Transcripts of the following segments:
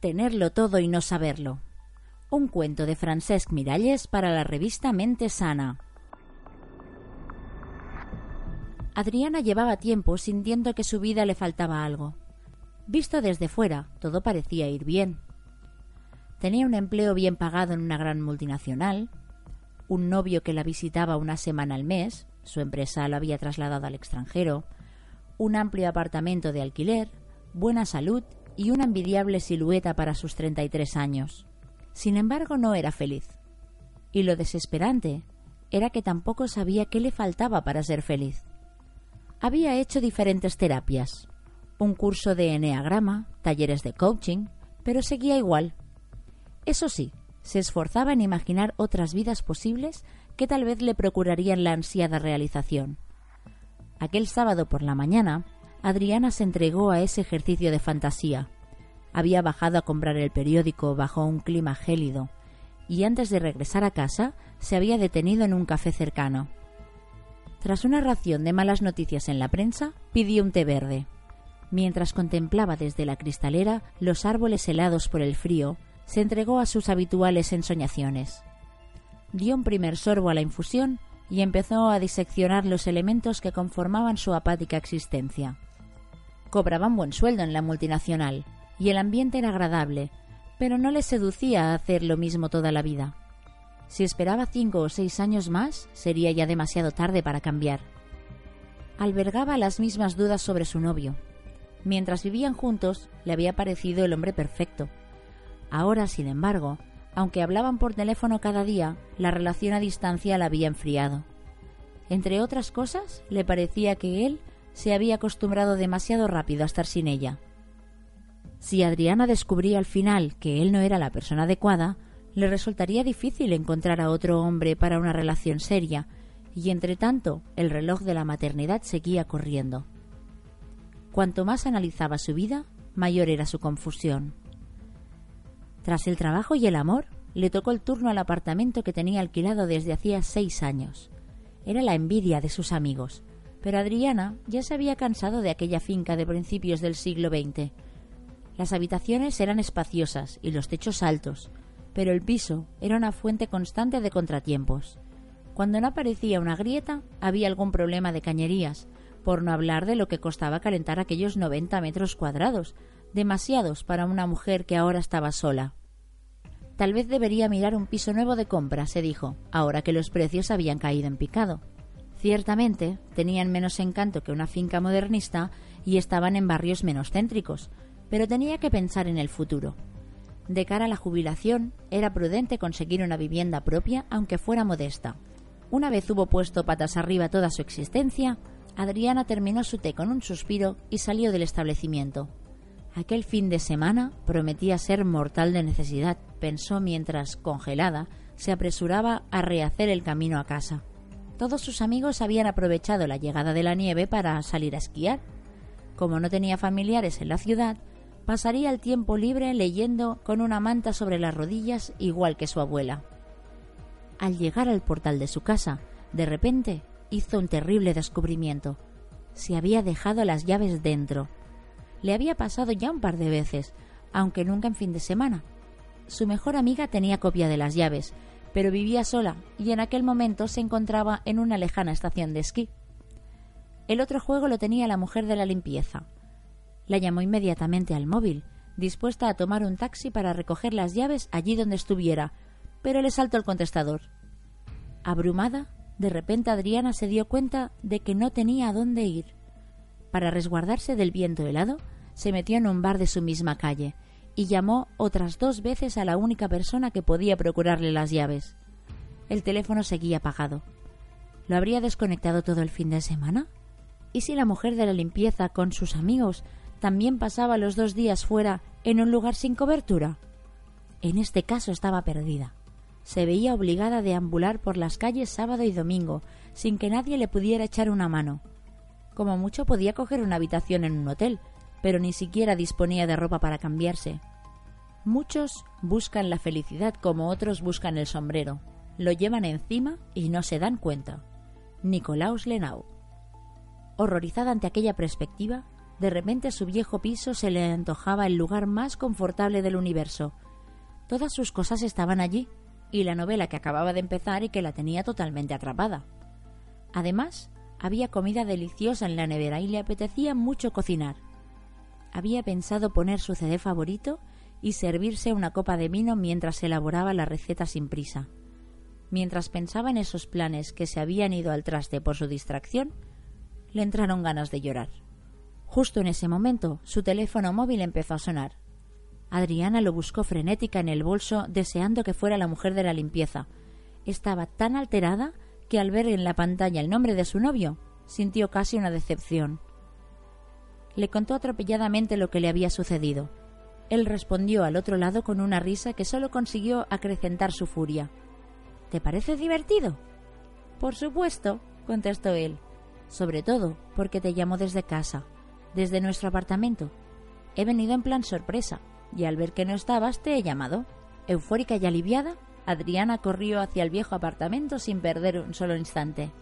Tenerlo todo y no saberlo. Un cuento de Francesc Miralles para la revista Mente Sana. Adriana llevaba tiempo sintiendo que su vida le faltaba algo. Visto desde fuera, todo parecía ir bien. Tenía un empleo bien pagado en una gran multinacional, un novio que la visitaba una semana al mes, su empresa lo había trasladado al extranjero, un amplio apartamento de alquiler, buena salud y una envidiable silueta para sus 33 años. Sin embargo, no era feliz. Y lo desesperante era que tampoco sabía qué le faltaba para ser feliz. Había hecho diferentes terapias, un curso de eneagrama, talleres de coaching, pero seguía igual. Eso sí, se esforzaba en imaginar otras vidas posibles que tal vez le procurarían la ansiada realización. Aquel sábado por la mañana, Adriana se entregó a ese ejercicio de fantasía. Había bajado a comprar el periódico bajo un clima gélido y antes de regresar a casa se había detenido en un café cercano. Tras una ración de malas noticias en la prensa, pidió un té verde. Mientras contemplaba desde la cristalera los árboles helados por el frío, se entregó a sus habituales ensoñaciones. Dio un primer sorbo a la infusión y empezó a diseccionar los elementos que conformaban su apática existencia. Cobraban buen sueldo en la multinacional, y el ambiente era agradable, pero no le seducía a hacer lo mismo toda la vida. Si esperaba cinco o seis años más, sería ya demasiado tarde para cambiar. Albergaba las mismas dudas sobre su novio. Mientras vivían juntos, le había parecido el hombre perfecto. Ahora, sin embargo, aunque hablaban por teléfono cada día, la relación a distancia la había enfriado. Entre otras cosas, le parecía que él se había acostumbrado demasiado rápido a estar sin ella. Si Adriana descubría al final que él no era la persona adecuada, le resultaría difícil encontrar a otro hombre para una relación seria, y entre tanto el reloj de la maternidad seguía corriendo. Cuanto más analizaba su vida, mayor era su confusión. Tras el trabajo y el amor, le tocó el turno al apartamento que tenía alquilado desde hacía seis años. Era la envidia de sus amigos, pero Adriana ya se había cansado de aquella finca de principios del siglo XX. Las habitaciones eran espaciosas y los techos altos, pero el piso era una fuente constante de contratiempos. Cuando no aparecía una grieta, había algún problema de cañerías, por no hablar de lo que costaba calentar aquellos 90 metros cuadrados, demasiados para una mujer que ahora estaba sola. Tal vez debería mirar un piso nuevo de compra, se dijo, ahora que los precios habían caído en picado. Ciertamente, tenían menos encanto que una finca modernista y estaban en barrios menos céntricos, pero tenía que pensar en el futuro. De cara a la jubilación, era prudente conseguir una vivienda propia, aunque fuera modesta. Una vez hubo puesto patas arriba toda su existencia, Adriana terminó su té con un suspiro y salió del establecimiento. Aquel fin de semana prometía ser mortal de necesidad, pensó mientras, congelada, se apresuraba a rehacer el camino a casa. Todos sus amigos habían aprovechado la llegada de la nieve para salir a esquiar. Como no tenía familiares en la ciudad, pasaría el tiempo libre leyendo con una manta sobre las rodillas igual que su abuela. Al llegar al portal de su casa, de repente hizo un terrible descubrimiento. Se había dejado las llaves dentro. Le había pasado ya un par de veces, aunque nunca en fin de semana. Su mejor amiga tenía copia de las llaves, pero vivía sola y en aquel momento se encontraba en una lejana estación de esquí. El otro juego lo tenía la mujer de la limpieza. La llamó inmediatamente al móvil, dispuesta a tomar un taxi para recoger las llaves allí donde estuviera, pero le saltó el contestador. Abrumada, de repente Adriana se dio cuenta de que no tenía a dónde ir. Para resguardarse del viento helado, se metió en un bar de su misma calle y llamó otras dos veces a la única persona que podía procurarle las llaves. El teléfono seguía apagado. ¿Lo habría desconectado todo el fin de semana? ¿Y si la mujer de la limpieza con sus amigos también pasaba los dos días fuera en un lugar sin cobertura. En este caso estaba perdida. Se veía obligada a deambular por las calles sábado y domingo, sin que nadie le pudiera echar una mano. Como mucho podía coger una habitación en un hotel, pero ni siquiera disponía de ropa para cambiarse. Muchos buscan la felicidad como otros buscan el sombrero. Lo llevan encima y no se dan cuenta. Nicolaus Lenau. Horrorizada ante aquella perspectiva, De repente su viejo piso se le antojaba el lugar más confortable del universo. Todas sus cosas estaban allí, y la novela que acababa de empezar y que la tenía totalmente atrapada. Además, había comida deliciosa en la nevera y le apetecía mucho cocinar. Había pensado poner su CD favorito y servirse una copa de vino mientras elaboraba la receta sin prisa. Mientras pensaba en esos planes que se habían ido al traste por su distracción, le entraron ganas de llorar. Justo en ese momento, su teléfono móvil empezó a sonar. Adriana lo buscó frenética en el bolso, deseando que fuera la mujer de la limpieza. Estaba tan alterada que al ver en la pantalla el nombre de su novio, sintió casi una decepción. Le contó atropelladamente lo que le había sucedido. Él respondió al otro lado con una risa que solo consiguió acrecentar su furia. ¿Te parece divertido? Por supuesto, contestó él. Sobre todo porque te llamo desde casa desde nuestro apartamento. He venido en plan sorpresa, y al ver que no estabas te he llamado. Eufórica y aliviada, Adriana corrió hacia el viejo apartamento sin perder un solo instante.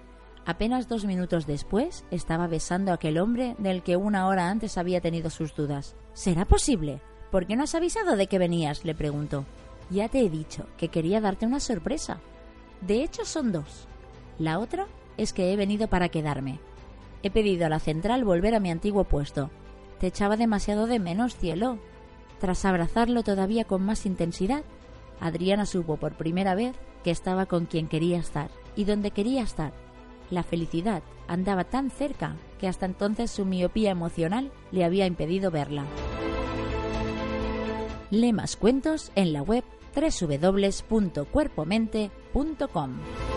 Apenas dos minutos después estaba besando a aquel hombre del que una hora antes había tenido sus dudas. ¿Será posible? ¿Por qué no has avisado de que venías? le preguntó. Ya te he dicho que quería darte una sorpresa. De hecho son dos. La otra es que he venido para quedarme. He pedido a la central volver a mi antiguo puesto. Te echaba demasiado de menos, cielo. Tras abrazarlo todavía con más intensidad, Adriana supo por primera vez que estaba con quien quería estar y donde quería estar. La felicidad andaba tan cerca que hasta entonces su miopía emocional le había impedido verla. Más cuentos en la web www.cuerpomente.com.